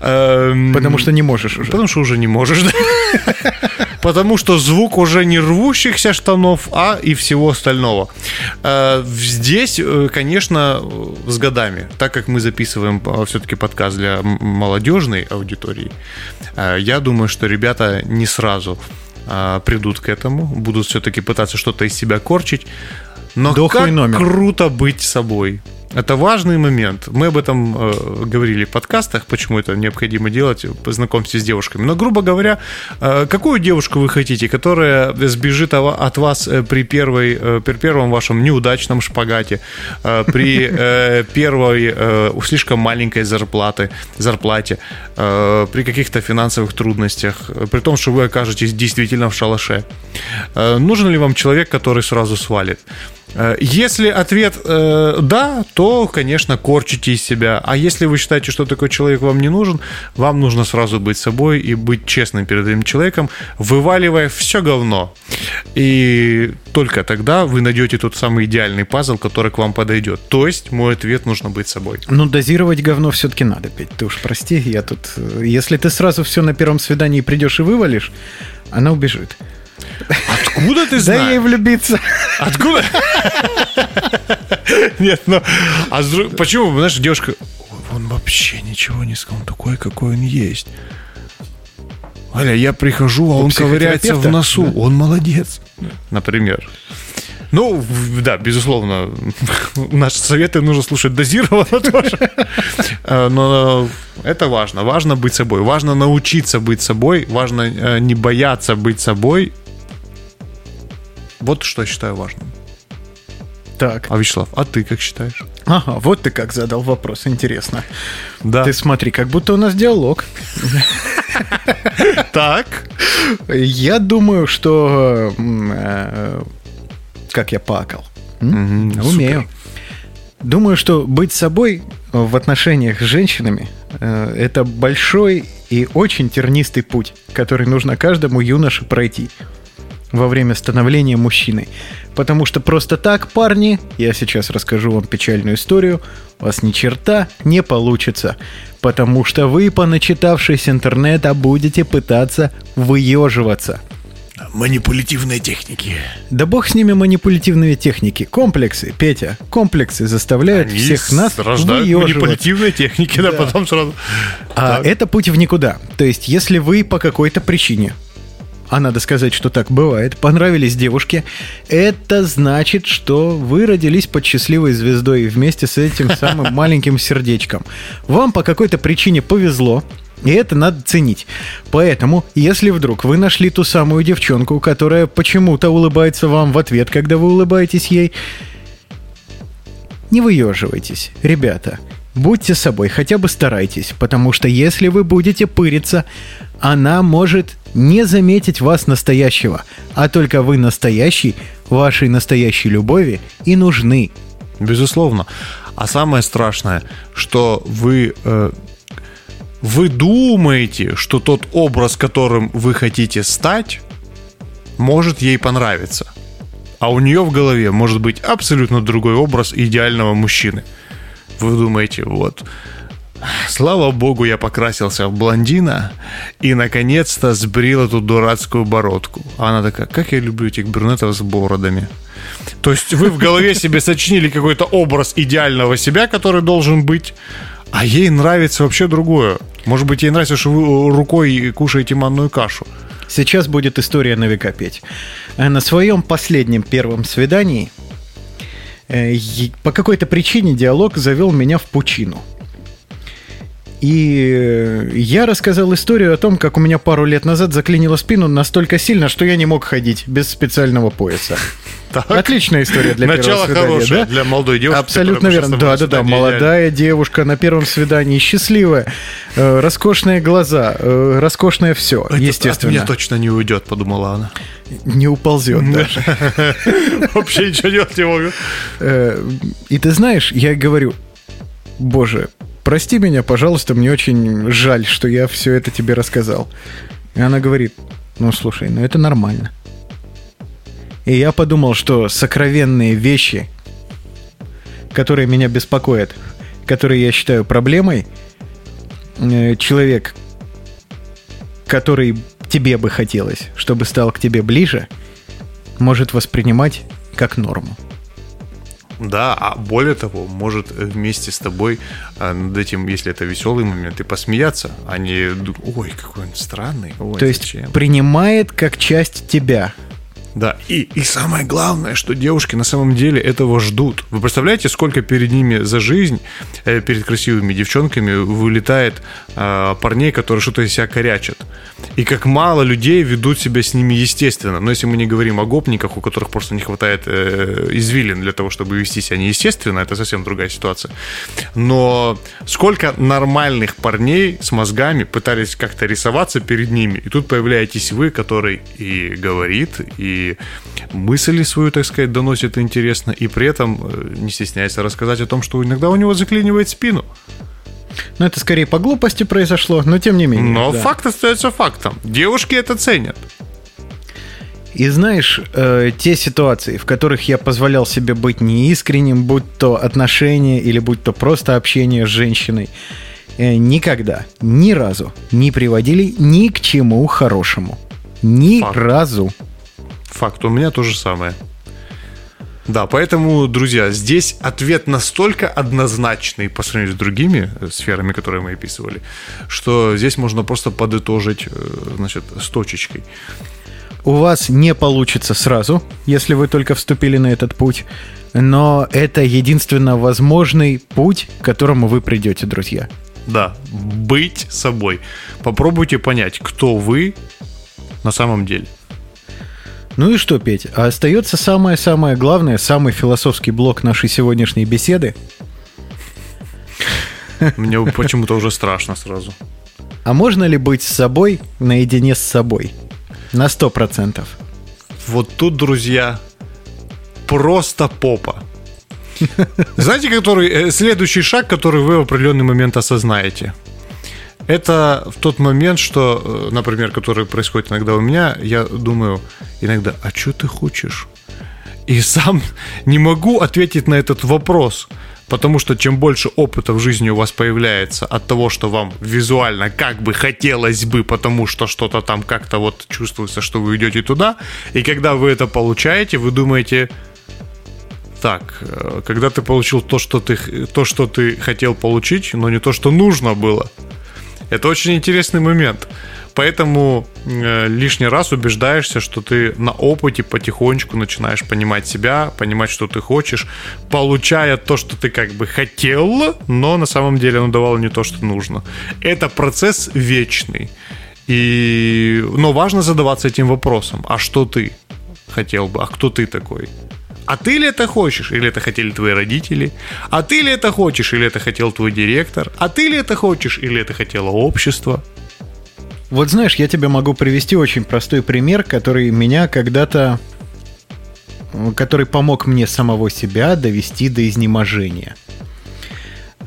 Эм, Потому что не можешь уже. Потому что уже не можешь, да. Потому что звук уже не рвущихся штанов, а и всего остального. Э, Здесь, э, конечно, э, с годами, так как мы записываем все-таки подкаст для молодежной аудитории, я думаю, что ребята не сразу придут к этому, будут все-таки пытаться что-то из себя корчить. Но Дохлый как номер. круто быть собой. Это важный момент. Мы об этом э, говорили в подкастах, почему это необходимо делать, познакомьтесь с девушками. Но, грубо говоря, э, какую девушку вы хотите, которая сбежит от вас э, при, первой, э, при первом вашем неудачном шпагате, э, при э, первой э, слишком маленькой зарплаты, зарплате, э, при каких-то финансовых трудностях, при том, что вы окажетесь действительно в шалаше. Э, нужен ли вам человек, который сразу свалит? Э, Если ответ э, да, то, конечно, корчите из себя. А если вы считаете, что такой человек вам не нужен, вам нужно сразу быть собой и быть честным перед этим человеком, вываливая все говно. И только тогда вы найдете тот самый идеальный пазл, который к вам подойдет. То есть, мой ответ нужно быть собой. Ну, дозировать говно все-таки надо, Петь. Ты уж прости, я тут... э, Если ты сразу все на первом свидании придешь и вывалишь, она убежит. Откуда ты Да знаешь? ей влюбиться. Откуда? Нет, ну, а почему, знаешь, девушка, «Ой, он вообще ничего не сказал, он такой, какой он есть. Аля, я прихожу, а он ковыряется в носу, он молодец. Например. Ну, да, безусловно, [laughs] наши советы нужно слушать дозированно [laughs] тоже. Э, Но это важно. Важно быть собой. Важно научиться быть собой. Важно э, не бояться быть собой. Вот что я считаю важным. Так. А Вячеслав, а ты как считаешь? Ага, вот ты как задал вопрос, интересно. Да. Ты смотри, как будто у нас диалог. так? Я думаю, что... э, Как я пакал. Умею. Думаю, что быть собой в отношениях с женщинами э, это большой и очень тернистый путь, который нужно каждому юноше пройти во время становления мужчиной. Потому что просто так, парни, я сейчас расскажу вам печальную историю, у вас ни черта не получится. Потому что вы, поначитавшись интернета, будете пытаться выеживаться. Манипулятивные техники. Да бог с ними манипулятивные техники. Комплексы, Петя, комплексы заставляют всех нас рождают выеживаться. манипулятивные техники, да, потом сразу... А Так. это путь в никуда. То есть, если вы по какой-то причине, а надо сказать, что так бывает, понравились девушке, это значит, что вы родились под счастливой звездой вместе с этим [laughs] самым маленьким сердечком. Вам по какой-то причине повезло, и это надо ценить. Поэтому, если вдруг вы нашли ту самую девчонку, которая почему-то улыбается вам в ответ, когда вы улыбаетесь ей, не выеживайтесь, ребята. Будьте собой, хотя бы старайтесь, потому что если вы будете пыриться, она может не заметить вас настоящего, а только вы настоящий, вашей настоящей любови и нужны. Безусловно. А самое страшное, что вы... э, вы думаете, что тот образ, которым вы хотите стать, может ей понравиться. А у нее в голове может быть абсолютно другой образ идеального мужчины. Вы думаете, вот, слава богу, я покрасился в блондина и, наконец-то, сбрил эту дурацкую бородку. А она такая, как я люблю этих брюнетов с бородами. То есть вы в голове себе сочинили какой-то образ идеального себя, который должен быть, а ей нравится вообще другое. Может быть, ей нравится, что вы рукой кушаете манную кашу. Сейчас будет история на века петь. Э, На своем последнем первом свидании э, по какой-то причине диалог завел меня в пучину. И э, я рассказал историю о том, как у меня пару лет назад заклинило спину настолько сильно, что я не мог ходить без специального пояса. [laughs] Так. Отличная история для Начало первого свидания, хорошее да? для молодой девушки. Абсолютно верно. Да, да, да. Молодая девушка на первом свидании, счастливая, э, роскошные глаза, э, роскошное все. Это естественно. От меня точно не уйдет, подумала она. Не уползет даже. [laughs] Вообще ничего делать не могу. И ты знаешь, я говорю, боже, прости меня, пожалуйста, мне очень жаль, что я все это тебе рассказал. И она говорит, ну слушай, ну это нормально. И я подумал, что сокровенные вещи, которые меня беспокоят, которые я считаю проблемой, э, человек, который тебе бы хотелось, чтобы стал к тебе ближе, может воспринимать как норму. Да, а более того, может вместе с тобой а, над этим, если это веселый момент, и посмеяться, а не ой, какой он странный. Ой, То есть зачем?» принимает как часть тебя. Да, и, и самое главное, что девушки на самом деле этого ждут. Вы представляете, сколько перед ними за жизнь, э, перед красивыми девчонками вылетает э, парней, которые что-то из себя корячат. И как мало людей ведут себя с ними естественно. Но если мы не говорим о гопниках, у которых просто не хватает э, извилин для того, чтобы вести себя неестественно, это совсем другая ситуация. Но сколько нормальных парней с мозгами пытались как-то рисоваться перед ними, и тут появляетесь вы, который и говорит, и мысли свою, так сказать, доносит интересно, и при этом э, не стесняется рассказать о том, что иногда у него заклинивает спину. Но это скорее по глупости произошло, но тем не менее. Но да. факт остается фактом. Девушки это ценят. И знаешь, э, те ситуации, в которых я позволял себе быть неискренним, будь то отношения или будь то просто общение с женщиной, э, никогда, ни разу не приводили ни к чему хорошему. Ни Факт. разу. Факт, у меня то же самое. Да, поэтому, друзья, здесь ответ настолько однозначный по сравнению с другими э, сферами, которые мы описывали, что здесь можно просто подытожить, э, значит, с точечкой. У вас не получится сразу, если вы только вступили на этот путь, но это единственно возможный путь, к которому вы придете, друзья. Да, быть собой. Попробуйте понять, кто вы на самом деле. Ну и что, Петь, а остается самое-самое главное, самый философский блок нашей сегодняшней беседы. Мне почему-то уже страшно сразу. А можно ли быть с собой наедине с собой? На сто процентов. Вот тут, друзья, просто попа. Знаете, который э, следующий шаг, который вы в определенный момент осознаете? Это в тот момент, что, э, например, который происходит иногда у меня, я думаю иногда, а что ты хочешь? И [laughs] сам не могу ответить на этот вопрос, потому что чем больше опыта в жизни у вас появляется от того, что вам визуально как бы хотелось бы, потому что что-то там как-то вот чувствуется, что вы идете туда, и когда вы это получаете, вы думаете, так, э, когда ты получил то, что ты, то, что ты хотел получить, но не то, что нужно было. Это очень интересный момент. Поэтому э, лишний раз убеждаешься, что ты на опыте потихонечку начинаешь понимать себя, понимать, что ты хочешь, получая то, что ты как бы хотел, но на самом деле оно давало не то, что нужно. Это процесс вечный. И, но важно задаваться этим вопросом. А что ты хотел бы? А кто ты такой? А ты ли это хочешь? Или это хотели твои родители? А ты ли это хочешь? Или это хотел твой директор? А ты ли это хочешь? Или это хотело общество? Вот знаешь, я тебе могу привести очень простой пример, который меня когда-то... который помог мне самого себя довести до изнеможения.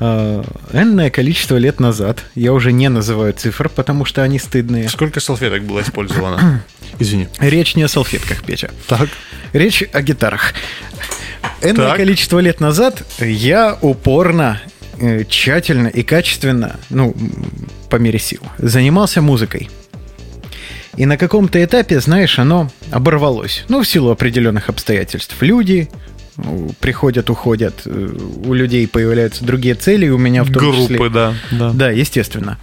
Э, Энное количество лет назад, я уже не называю цифр, потому что они стыдные. Сколько салфеток было использовано? [clears throat] Извини. Речь не о салфетках, Петя. Так. Речь о гитарах. Энное Так. количество лет назад я упорно, э, тщательно и качественно, ну, по мере сил, занимался музыкой. И на каком-то этапе, знаешь, оно оборвалось. Ну, в силу определенных обстоятельств. Люди приходят, уходят, э, у людей появляются другие цели, у меня в том числе. Группы, да. да. Да, естественно.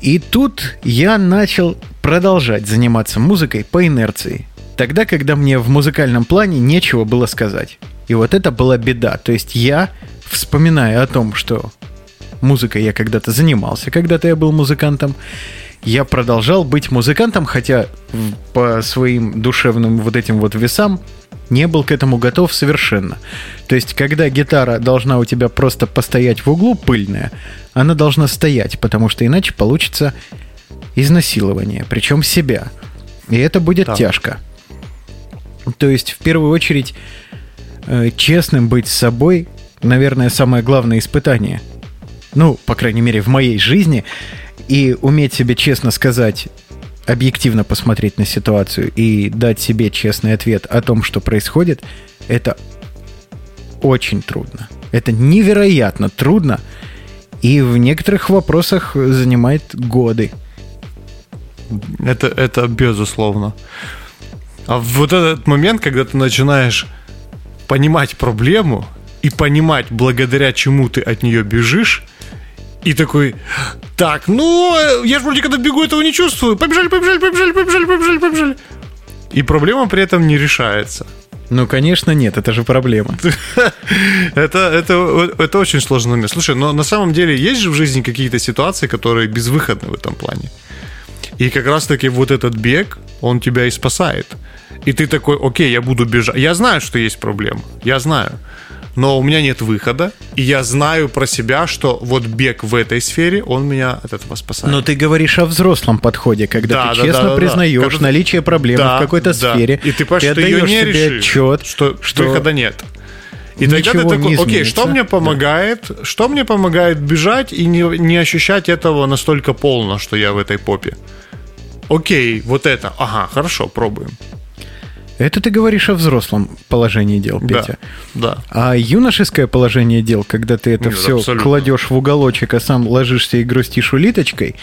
И тут я начал продолжать заниматься музыкой по инерции. Тогда, когда мне в музыкальном плане нечего было сказать. И вот это была беда. То есть я, вспоминая о том, что музыкой я когда-то занимался, когда-то я был музыкантом. Я продолжал быть музыкантом, хотя по своим душевным вот этим вот весам не был к этому готов совершенно. То есть, когда гитара должна у тебя просто постоять в углу пыльная, она должна стоять, потому что иначе получится изнасилование, причем себя. И это будет Так. тяжко. То есть, в первую очередь, э, честным быть с собой, наверное, самое главное испытание. Ну, по крайней мере, в моей жизни. И уметь себе честно сказать, объективно посмотреть на ситуацию и дать себе честный ответ о том, что происходит, это очень трудно. Это невероятно трудно. И в некоторых вопросах занимает годы. Это, это безусловно. А вот этот момент, когда ты начинаешь понимать проблему и понимать, благодаря чему ты от нее бежишь, и такой, так, ну, э, я же вроде когда бегу, этого не чувствую. Побежали, побежали, побежали, побежали, побежали, побежали. И проблема при этом не решается. Ну, конечно, нет, это же проблема. [laughs] Это, это, это очень сложный момент. Слушай, но на самом деле есть же в жизни какие-то ситуации, которые безвыходны в этом плане. И как раз-таки вот этот бег, он тебя и спасает. И ты такой, окей, я буду бежать. Я знаю, что есть проблема. Я знаю. Но у меня нет выхода. И я знаю про себя, что вот бег в этой сфере, он меня от этого спасает. Но ты говоришь о взрослом подходе, когда Да, ты да, честно да, да, да. признаешь Когда наличие проблемы Да, в какой-то да. сфере. И ты понимаешь, что ты ее не решишь. отчет, что, что выхода нет. И тогда ты ничего такой, окей, что мне помогает? Что мне помогает бежать и не, не ощущать этого настолько полно, что я в этой попе? Окей, вот это. Ага, хорошо, пробуем. Это ты говоришь о взрослом положении дел, Петя. Да, да. А юношеское положение дел, когда ты это Нет, все абсолютно. кладешь в уголочек, а сам ложишься и грустишь улиточкой,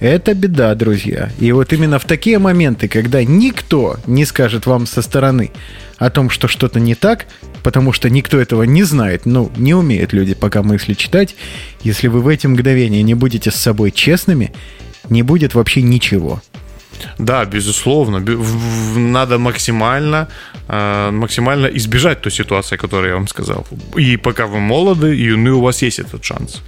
это беда, друзья. И вот именно в такие моменты, когда никто не скажет вам со стороны о том, что что-то не так, потому что никто этого не знает, ну, не умеют люди пока мысли читать, если вы в эти мгновения не будете с собой честными, не будет вообще ничего. Да, безусловно. Надо максимально, э, максимально избежать той ситуации, которую я вам сказал. И пока вы молоды, и юны, у вас есть этот шанс.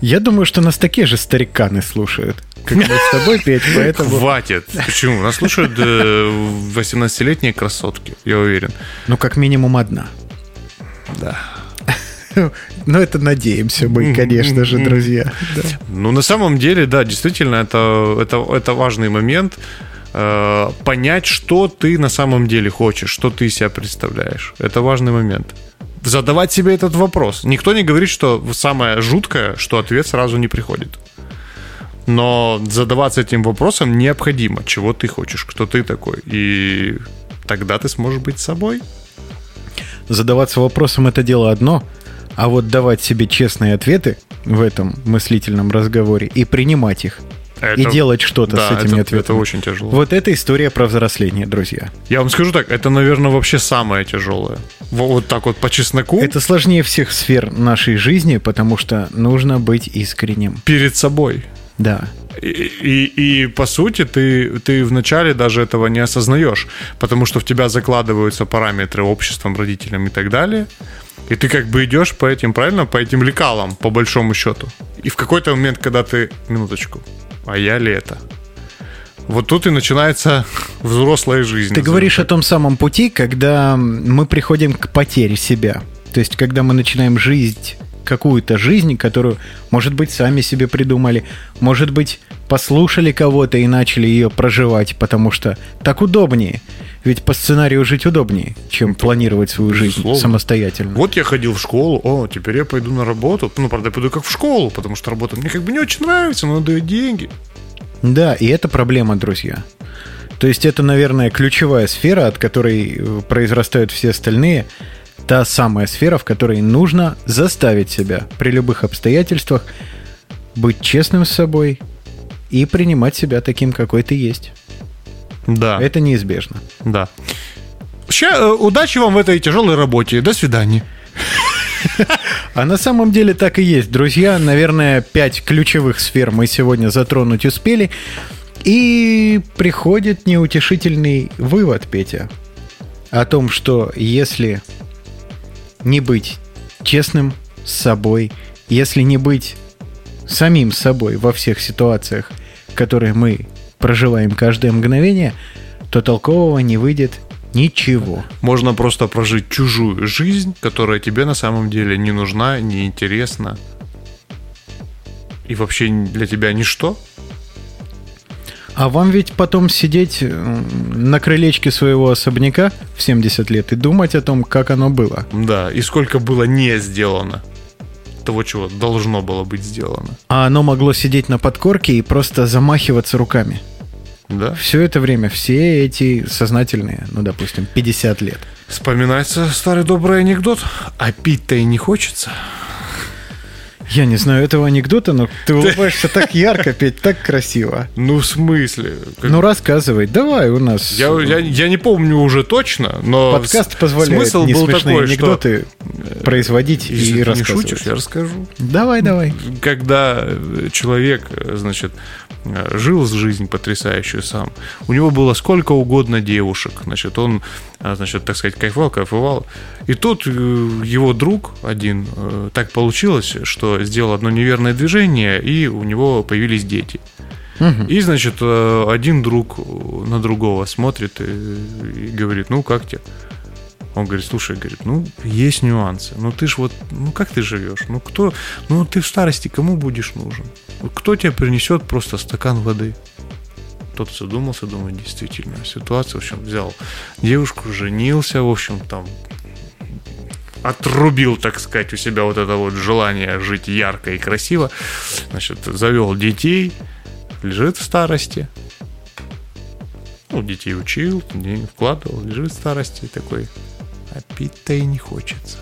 Я думаю, что нас такие же стариканы слушают, как мы с тобой, Петь, [laughs] поэтому... Хватит. Почему? Нас слушают э, 18-летние красотки, я уверен. Ну, как минимум одна. Да. Ну, это надеемся мы, конечно же, друзья. Ну, на самом деле, да, действительно, это, это, это важный момент. э, понять, что ты на самом деле хочешь, что ты из себя представляешь. Это важный момент. Задавать себе этот вопрос. Никто не говорит, что самое жуткое, что ответ сразу не приходит. Но задаваться этим вопросом необходимо, чего ты хочешь, кто ты такой. И тогда ты сможешь быть собой. Задаваться вопросом это дело одно, а вот давать себе честные ответы в этом мыслительном разговоре и принимать их, и Это- делать что-то да, с этими это- ответами. это очень тяжело. Вот это история про взросление, друзья. Я вам скажу так, это, наверное, вообще самое тяжелое. Во- Вот так вот по чесноку. Это сложнее всех сфер нашей жизни, потому что нужно быть искренним. перед собой. Да. И, и, и, по сути, ты, ты вначале даже этого не осознаешь, потому что в тебя закладываются параметры обществом, родителям и так далее. И ты как бы идешь по этим, правильно, по этим лекалам, по большому счету. И в какой-то момент, когда ты, минуточку, а я ли это? Вот тут и начинается [laughs] взрослая жизнь. Ты говоришь о том самом пути, когда мы приходим к потере себя. То есть, когда мы начинаем жить какую-то жизнь, которую, может быть, сами себе придумали, может быть, послушали кого-то и начали ее проживать, потому что так удобнее. Ведь по сценарию жить удобнее, чем планировать свою жизнь Безусловно. самостоятельно. Вот я ходил в школу, о, теперь я пойду на работу. Ну, правда, я пойду как в школу, потому что работа мне как бы не очень нравится, но дает деньги. Да, и это проблема, друзья. То есть это, наверное, ключевая сфера, от которой э, произрастают все остальные. Та самая сфера, в которой нужно заставить себя при любых обстоятельствах быть честным с собой и принимать себя таким, какой ты есть. Да. Это неизбежно. Да. Ща, э, удачи вам в этой тяжелой работе. До свидания. А на самом деле так и есть, друзья. Наверное, пять ключевых сфер мы сегодня затронуть успели. И приходит неутешительный вывод, Петя, о том, что если не быть честным с собой, если не быть самим собой во всех ситуациях, которые мы проживаем каждое мгновение, то толкового не выйдет ничего. Можно просто прожить чужую жизнь, которая тебе на самом деле не нужна, не интересна. И вообще для тебя ничто. А вам ведь потом сидеть э, на крылечке своего особняка в 70 лет и думать о том, как оно было. Да, и сколько было не сделано того, чего должно было быть сделано. А оно могло сидеть на подкорке и просто замахиваться руками. Да. Все это время, все эти сознательные, ну, допустим, 50 лет. Вспоминается старый добрый анекдот. А пить-то и не хочется. Я не знаю этого анекдота, но ты улыбаешься так ярко, Петь, так красиво. Ну, в смысле? Как- Ну, рассказывай, давай у нас. Я, я, я не помню уже точно, но Подкаст позволяет смысл не был смешные такой, анекдоты производить что... Если и ты не рассказывать. шутишь, я расскажу. Давай, давай. Когда э, человек, э, значит, э, жил с жизнь потрясающую сам, у него было сколько угодно девушек, значит, он, э, значит, так сказать, кайфовал, кайфовал. И тут э, его друг один, э, так получилось, что сделал одно неверное движение, и у него появились дети. И, значит, э, один друг на другого смотрит и, и говорит, ну, как тебе? Он говорит, слушай, говорит, ну, есть нюансы. Ну, ты ж вот, ну, как ты живешь? Ну, кто, ну, ты в старости кому будешь нужен? Кто тебе принесет просто стакан воды? Тот задумался, думает, действительно, ситуация, в общем, взял девушку, женился, в общем, там, отрубил, так сказать, у себя вот это вот желание жить ярко и красиво. Значит, завел детей, лежит в старости. Ну, детей учил, денег вкладывал, лежит в старости такой, а пить-то и не хочется.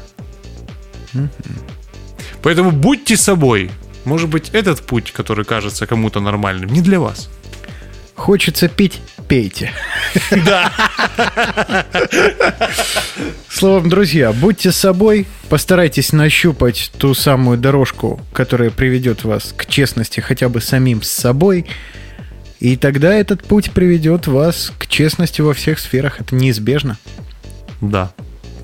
Поэтому будьте собой. Может быть, этот путь, который кажется кому-то нормальным, не для вас. Хочется пить, пейте. [laughs] Да. Словом, друзья, будьте собой, постарайтесь нащупать ту самую дорожку, которая приведет вас к честности хотя бы самим с собой, и тогда этот путь приведет вас к честности во всех сферах. Это неизбежно. Да.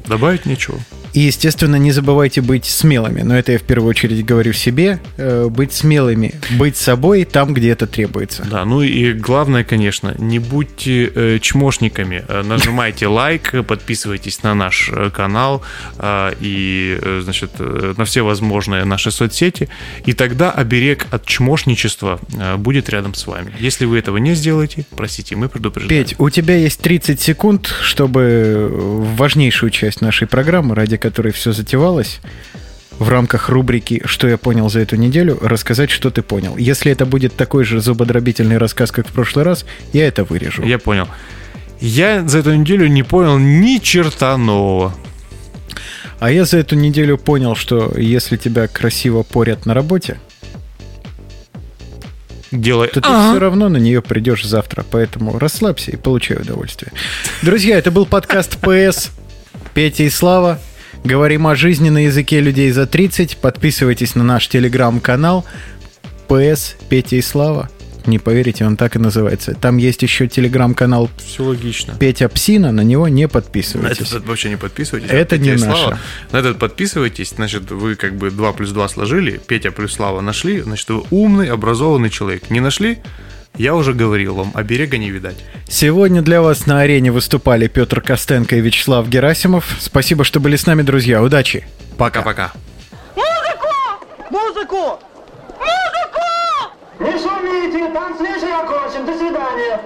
Добавить нечего. И, естественно, не забывайте быть смелыми. Но это я в первую очередь говорю себе. Э, быть смелыми, быть собой там, где это требуется. Да, ну и главное, конечно, не будьте э, чмошниками. Э, Нажимайте [laughs] лайк, подписывайтесь на наш э, канал э, и, значит, на все возможные наши соцсети. И тогда оберег от чмошничества э, будет рядом с вами. Если вы этого не сделаете, простите, мы предупреждаем. Петь, у тебя есть 30 секунд, чтобы важнейшую часть нашей программы, ради которой все затевалось, в рамках рубрики «Что я понял за эту неделю» рассказать, что ты понял. Если это будет такой же зубодробительный рассказ, как в прошлый раз, я это вырежу. Я понял. Я за эту неделю не понял ни черта нового. А я за эту неделю понял, что если тебя красиво порят на работе, Делай. то ты все равно на нее придешь завтра. Поэтому расслабься и получай удовольствие. Друзья, это был подкаст [laughs] ПС Петя и Слава. Говорим о жизни на языке людей за 30. Подписывайтесь на наш телеграм-канал ПС Петя и Слава. Не поверите, он так и называется. Там есть еще телеграм-канал Все логично. Петя Псина, на него не На подписывайтесь. этот вообще не подписывайтесь. Это Петя не и Слава. наше. На этот подписывайтесь, значит, вы как бы 2 плюс 2 сложили, Петя плюс Слава нашли, значит, вы умный, образованный человек. Не нашли? Я уже говорил вам, оберега не видать. Сегодня для вас на арене выступали Петр Костенко и Вячеслав Герасимов. Спасибо, что были с нами, друзья. Удачи! Пока-пока. Музыку! Музыку! Не шумите, танц вечер окончен. До свидания.